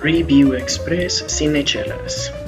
Review Express Cinechelas.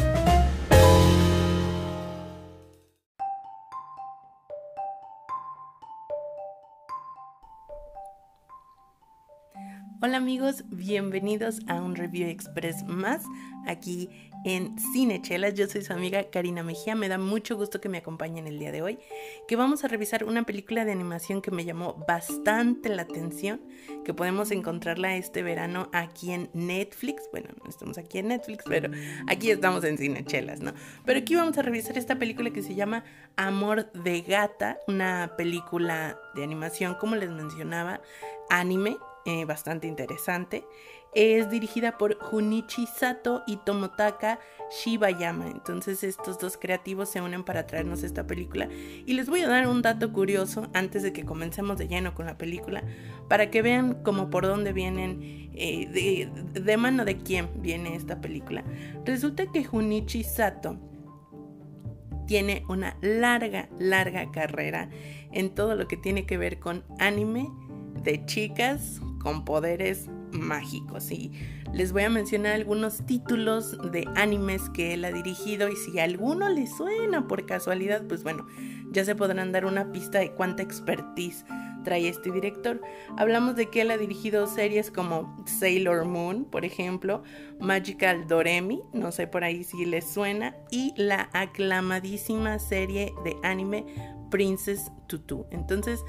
Hola amigos, bienvenidos a un Review Express más aquí en Cinechelas. Yo soy su amiga Karina Mejía. Me da mucho gusto que me acompañen el día de hoy, que vamos a revisar una película de animación que me llamó bastante la atención, que podemos encontrarla este verano aquí en Netflix. Bueno, no estamos aquí en Netflix, pero aquí estamos en Cinechelas, ¿no? Pero aquí vamos a revisar esta película que se llama Amor de Gata, una película de animación, como les mencionaba, anime, eh, bastante interesante es dirigida por Junichi Sato y Tomotaka Shibayama. Entonces estos dos creativos se unen para traernos esta película. Y les voy a dar un dato curioso antes de que comencemos de lleno con la película, para que vean como por dónde vienen, eh, de, de mano de quién viene esta película. Resulta que Junichi Sato tiene una larga, larga carrera en todo lo que tiene que ver con anime de chicas con poderes mágicos y les voy a mencionar algunos títulos de animes que él ha dirigido y si alguno le suena por casualidad, pues bueno, ya se podrán dar una pista de cuánta expertise trae este director. Hablamos de que él ha dirigido series como Sailor Moon, por ejemplo, Magical Doremi, no sé por ahí si les suena, y la aclamadísima serie de anime Princess Tutu. Entonces,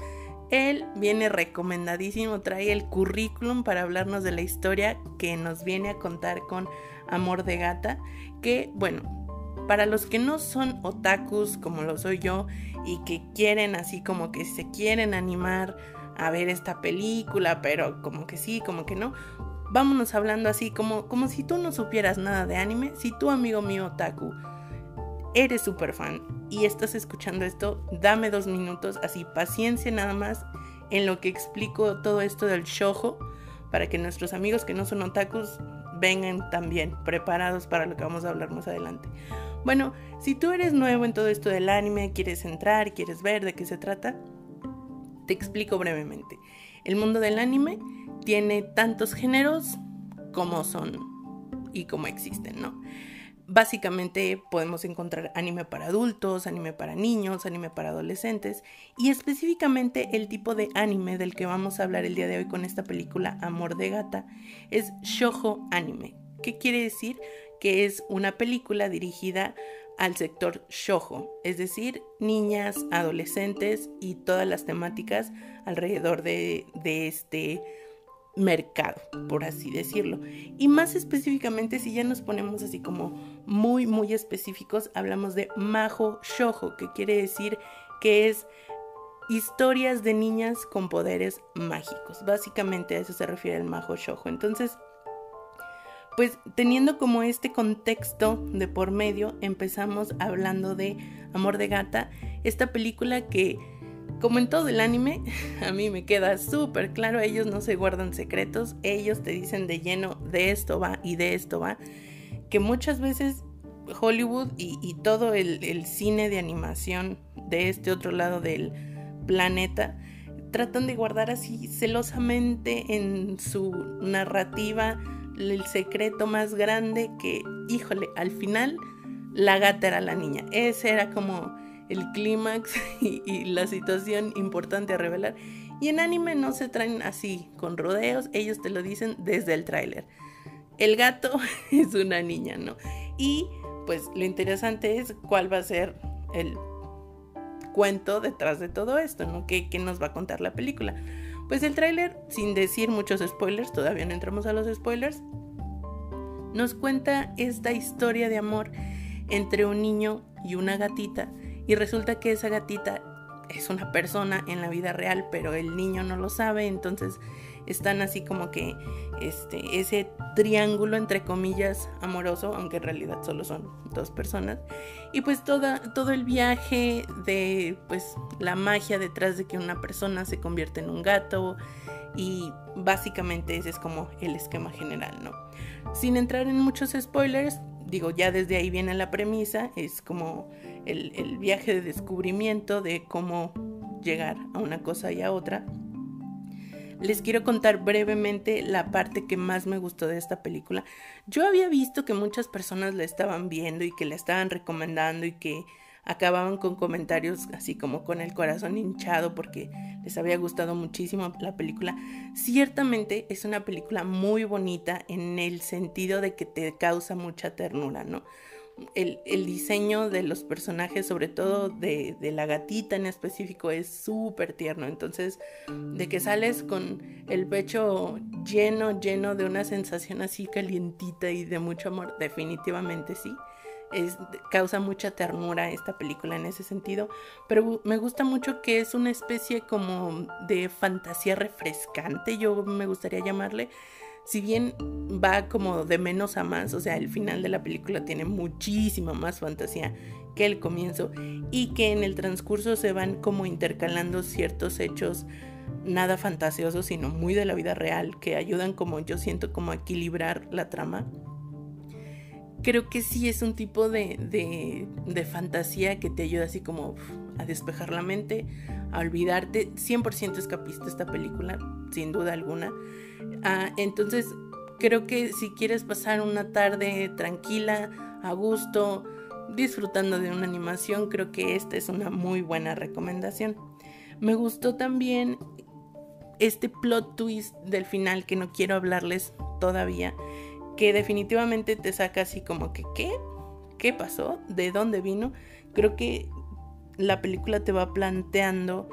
él viene recomendadísimo, trae el currículum para hablarnos de la historia que nos viene a contar con Amor de Gata, que bueno, para los que no son otakus como lo soy yo y que quieren así como que se quieren animar a ver esta película, pero como que sí, como que no, vámonos hablando así como, como si tú no supieras nada de anime, si tú amigo mío otaku eres súper fan y estás escuchando esto, dame dos minutos, así paciencia nada más en lo que explico todo esto del shojo para que nuestros amigos que no son otakus vengan también preparados para lo que vamos a hablar más adelante. Bueno, si tú eres nuevo en todo esto del anime, quieres entrar, quieres ver de qué se trata, te explico brevemente. El mundo del anime tiene tantos géneros como son y como existen, ¿no? Básicamente podemos encontrar anime para adultos, anime para niños, anime para adolescentes y específicamente el tipo de anime del que vamos a hablar el día de hoy con esta película Amor de Gata es shojo anime. ¿Qué quiere decir? Que es una película dirigida al sector shojo, es decir, niñas, adolescentes y todas las temáticas alrededor de, de este mercado, por así decirlo. Y más específicamente, si ya nos ponemos así como muy, muy específicos, hablamos de Majo Shojo, que quiere decir que es historias de niñas con poderes mágicos. Básicamente a eso se refiere el Majo Shojo. Entonces, pues teniendo como este contexto de por medio, empezamos hablando de Amor de Gata, esta película que como en todo el anime, a mí me queda súper claro, ellos no se guardan secretos, ellos te dicen de lleno de esto va y de esto va, que muchas veces Hollywood y, todo el, el, cine de animación de este otro lado del planeta tratan de guardar así celosamente en su narrativa el secreto más grande que, híjole, al final la gata era la niña. Ese era como el clímax y, la situación importante a revelar. Y en anime no se traen así, con rodeos, ellos te lo dicen desde el tráiler. El gato es una niña, ¿no? Y pues lo interesante es cuál va a ser el cuento detrás de todo esto, ¿no? ¿Qué, qué nos va a contar la película? Pues el tráiler, sin decir muchos spoilers, todavía no entramos a los spoilers, nos cuenta esta historia de amor entre un niño y una gatita y resulta que esa gatita es una persona en la vida real, pero el niño no lo sabe, entonces están así como que este ese triángulo entre comillas amoroso, aunque en realidad solo son dos personas. Y pues toda, todo el viaje de pues la magia detrás de que una persona se convierte en un gato y básicamente ese es como el esquema general, ¿no? Sin entrar en muchos spoilers, digo, ya desde ahí viene la premisa, es como el, viaje de descubrimiento de cómo llegar a una cosa y a otra. les quiero contar brevemente la parte que más me gustó de esta película. Yo había visto que muchas personas la estaban viendo y que la estaban recomendando y que acababan con comentarios así como con el corazón hinchado porque les había gustado muchísimo la película. Ciertamente es una película muy bonita en el sentido de que te causa mucha ternura, ¿no? El, diseño de los personajes, sobre todo de, la gatita en específico, es súper tierno. Entonces, de que sales con el pecho lleno, lleno de una sensación así calientita y de mucho amor, definitivamente sí causa mucha ternura esta película en ese sentido, pero me gusta mucho que es una especie como de fantasía refrescante, yo me gustaría llamarle. Si bien va como de menos a más, o sea, el final de la película tiene muchísima más fantasía que el comienzo y que en el transcurso se van como intercalando ciertos hechos nada fantasiosos, sino muy de la vida real, que ayudan como yo siento como a equilibrar la trama creo que sí es un tipo de, de, fantasía que te ayuda así como a despejar la mente, a olvidarte. 100% escapista esta película, sin duda alguna. Ah, entonces, creo que si quieres pasar una tarde tranquila, a gusto, disfrutando de una animación, creo que esta es una muy buena recomendación. Me gustó también este plot twist del final que no quiero hablarles todavía que definitivamente te saca así como que, ¿qué? ¿Qué pasó? ¿De dónde vino? Creo que la película te va planteando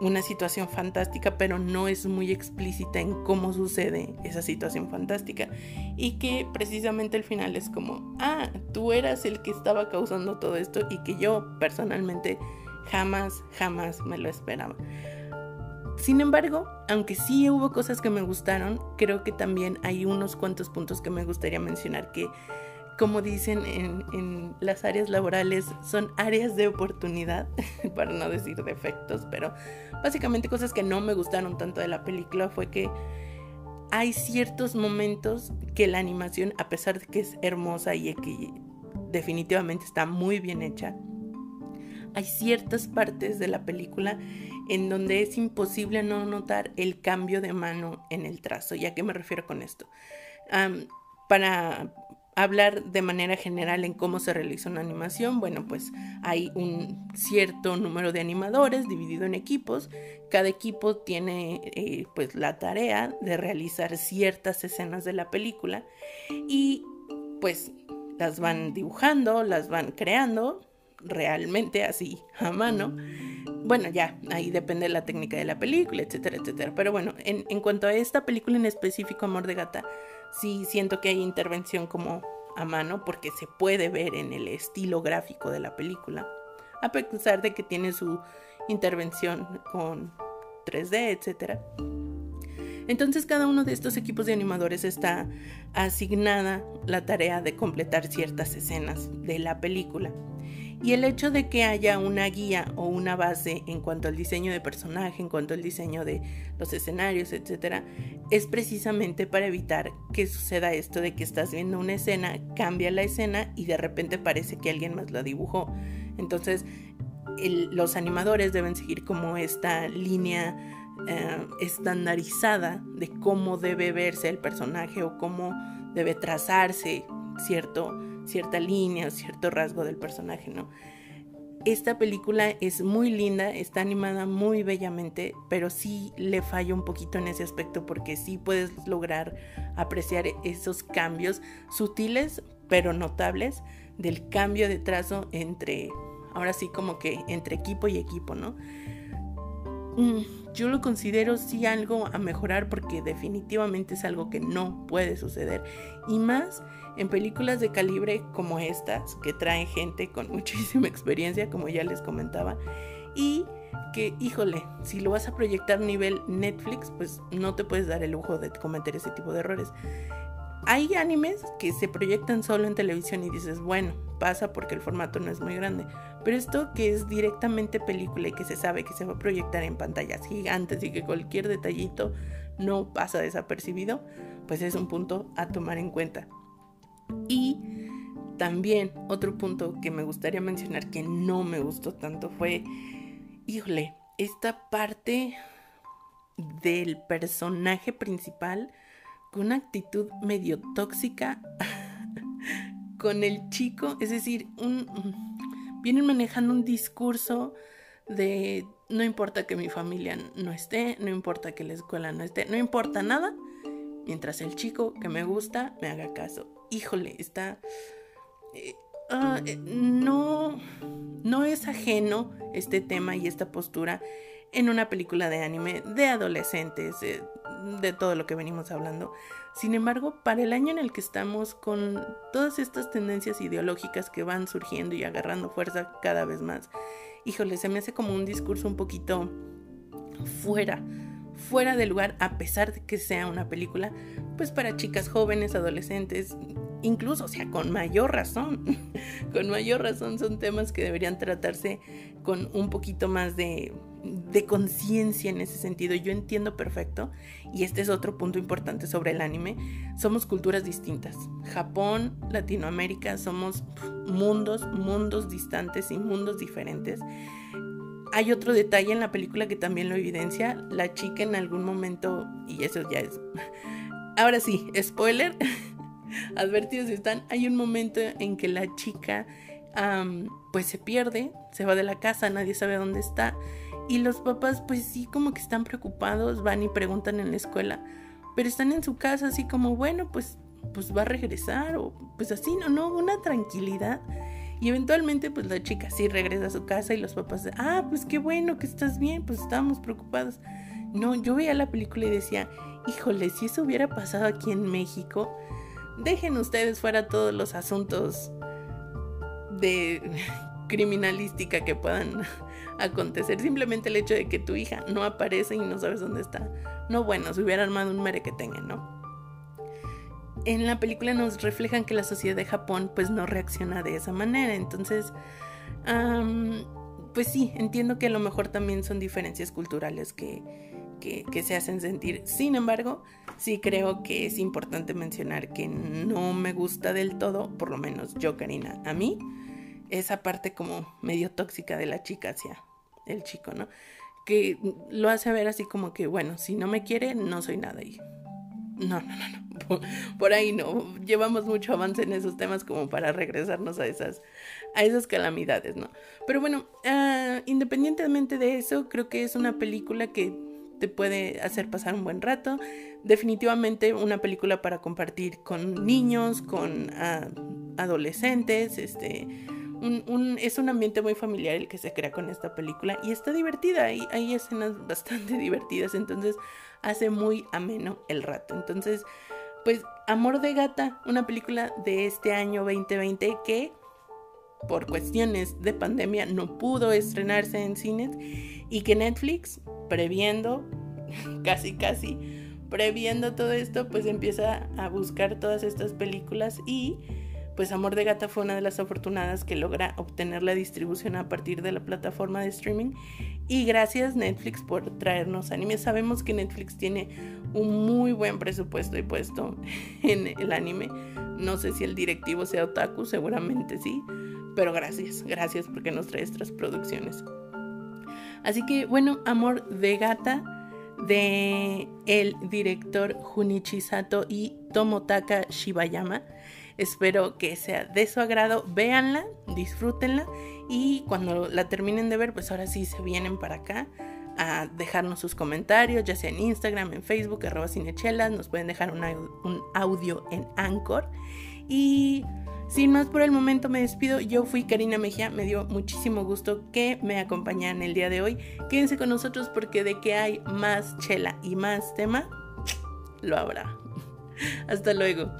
una situación fantástica, pero no es muy explícita en cómo sucede esa situación fantástica. Y que precisamente el final es como, ah, tú eras el que estaba causando todo esto y que yo personalmente jamás, jamás me lo esperaba. Sin embargo, aunque sí hubo cosas que me gustaron, creo que también hay unos cuantos puntos que me gustaría mencionar que, como dicen en, las áreas laborales, son áreas de oportunidad, para no decir defectos, pero básicamente cosas que no me gustaron tanto de la película fue que hay ciertos momentos que la animación, a pesar de que es hermosa y que definitivamente está muy bien hecha, hay ciertas partes de la película en donde es imposible no notar el cambio de mano en el trazo. ¿Y a qué me refiero con esto? para hablar de manera general en cómo se realiza una animación, bueno, pues hay un cierto número de animadores dividido en equipos. Cada equipo tiene eh, pues la tarea de realizar ciertas escenas de la película y pues las van dibujando, las van creando realmente así a mano. Bueno, ya, ahí depende de la técnica de la película, etcétera, etcétera. Pero bueno, en, en cuanto a esta película en específico, Amor de Gata, sí siento que hay intervención como a mano porque se puede ver en el estilo gráfico de la película. A pesar de que tiene su intervención con 3D, etcétera. Entonces cada uno de estos equipos de animadores está asignada la tarea de completar ciertas escenas de la película. Y el hecho de que haya una guía o una base en cuanto al diseño de personaje, en cuanto al diseño de los escenarios, etcétera, es precisamente para evitar que suceda esto de que estás viendo una escena, cambia la escena y de repente parece que alguien más la dibujó. Entonces, los animadores deben seguir como esta línea eh, estandarizada de cómo debe verse el personaje o cómo debe trazarse cierto cierta línea o cierto rasgo del personaje, ¿no? Esta película es muy linda, está animada muy bellamente, pero sí le falla un poquito en ese aspecto porque sí puedes lograr apreciar esos cambios sutiles pero notables del cambio de trazo entre, ahora sí como que entre equipo y equipo, ¿no? Mm, yo lo considero sí algo a mejorar porque definitivamente es algo que no puede suceder. Y más en películas de calibre como estas, que traen gente con muchísima experiencia, como ya les comentaba, y que, híjole, si lo vas a proyectar nivel Netflix, pues no te puedes dar el lujo de cometer ese tipo de errores. Hay animes que se proyectan solo en televisión y dices, bueno, pasa porque el formato no es muy grande. Pero esto que es directamente película y que se sabe que se va a proyectar en pantallas gigantes y que cualquier detallito no pasa desapercibido, pues es un punto a tomar en cuenta. Y también otro punto que me gustaría mencionar que no me gustó tanto fue, híjole, esta parte del personaje principal con una actitud medio tóxica con el chico, es decir, un, vienen manejando un discurso de no importa que mi familia no esté, no importa que la escuela no esté, no importa nada, mientras el chico que me gusta me haga caso. Híjole, está... Eh, ah, eh, no, no es ajeno este tema y esta postura en una película de anime de adolescentes, de todo lo que venimos hablando. Sin embargo, para el año en el que estamos, con todas estas tendencias ideológicas que van surgiendo y agarrando fuerza cada vez más, híjole, se me hace como un discurso un poquito fuera, fuera de lugar, a pesar de que sea una película, pues para chicas jóvenes, adolescentes, incluso, o sea, con mayor razón, con mayor razón son temas que deberían tratarse con un poquito más de, de conciencia en ese sentido. Yo entiendo perfecto, y este es otro punto importante sobre el anime, somos culturas distintas. Japón, Latinoamérica, somos mundos, mundos distantes y mundos diferentes. Hay otro detalle en la película que también lo evidencia. La chica en algún momento, y eso ya es... Ahora sí, spoiler, advertidos están, hay un momento en que la chica pues se pierde, se va de la casa, nadie sabe dónde está. Y los papás pues sí como que están preocupados, van y preguntan en la escuela, pero están en su casa así como, bueno, pues, pues va a regresar o pues así, no, no, una tranquilidad. Y eventualmente pues la chica sí regresa a su casa y los papás, ah, pues qué bueno que estás bien, pues estábamos preocupados. No, yo veía la película y decía, híjole, si eso hubiera pasado aquí en México, dejen ustedes fuera todos los asuntos de criminalística que puedan acontecer. Simplemente el hecho de que tu hija no aparece y no sabes dónde está. No, bueno, se hubiera armado un mere que tenga, ¿no? En la película nos reflejan que la sociedad de Japón pues no reacciona de esa manera. Entonces, pues sí, entiendo que a lo mejor también son diferencias culturales que, que, se hacen sentir. Sin embargo, sí creo que es importante mencionar que no me gusta del todo, por lo menos yo, Karina, a mí, esa parte como medio tóxica de la chica hacia el chico, ¿no? Que lo hace ver así como que, bueno, si no me quiere, no soy nada. Y no, no, no, no. Por, ahí no. Llevamos mucho avance en esos temas como para regresarnos a esas, a esas calamidades, ¿no? Pero bueno, ah, independientemente de eso, creo que es una película que te puede hacer pasar un buen rato. Definitivamente una película para compartir con niños, con ah, adolescentes, este, es un ambiente muy familiar el que se crea con esta película y está divertida, hay, hay escenas bastante divertidas, entonces hace muy ameno el rato. Entonces, pues Amor de Gata, una película de este año 2020 que por cuestiones de pandemia no pudo estrenarse en cines y que Netflix, previendo, casi casi, previendo todo esto, pues empieza a buscar todas estas películas y pues Amor de Gata fue una de las afortunadas que logra obtener la distribución a partir de la plataforma de streaming. Y gracias Netflix por traernos anime. Sabemos que Netflix tiene un muy buen presupuesto y puesto en el anime. No sé si el directivo sea otaku, seguramente sí. Pero gracias, gracias porque nos trae estas producciones. Así que bueno, Amor de Gata de el director Junichi Sato y Tomotaka Shibayama. Espero que sea de su agrado. Véanla, disfrútenla y cuando la terminen de ver, pues ahora sí se vienen para acá a dejarnos sus comentarios, ya sea en Instagram, en Facebook, arroba cinechelas, nos pueden dejar un, un audio en Anchor. Y sin más por el momento me despido, yo fui Karina Mejía, me dio muchísimo gusto que me acompañaran el día de hoy. Quédense con nosotros porque de que hay más chela y más tema, lo habrá. Hasta luego.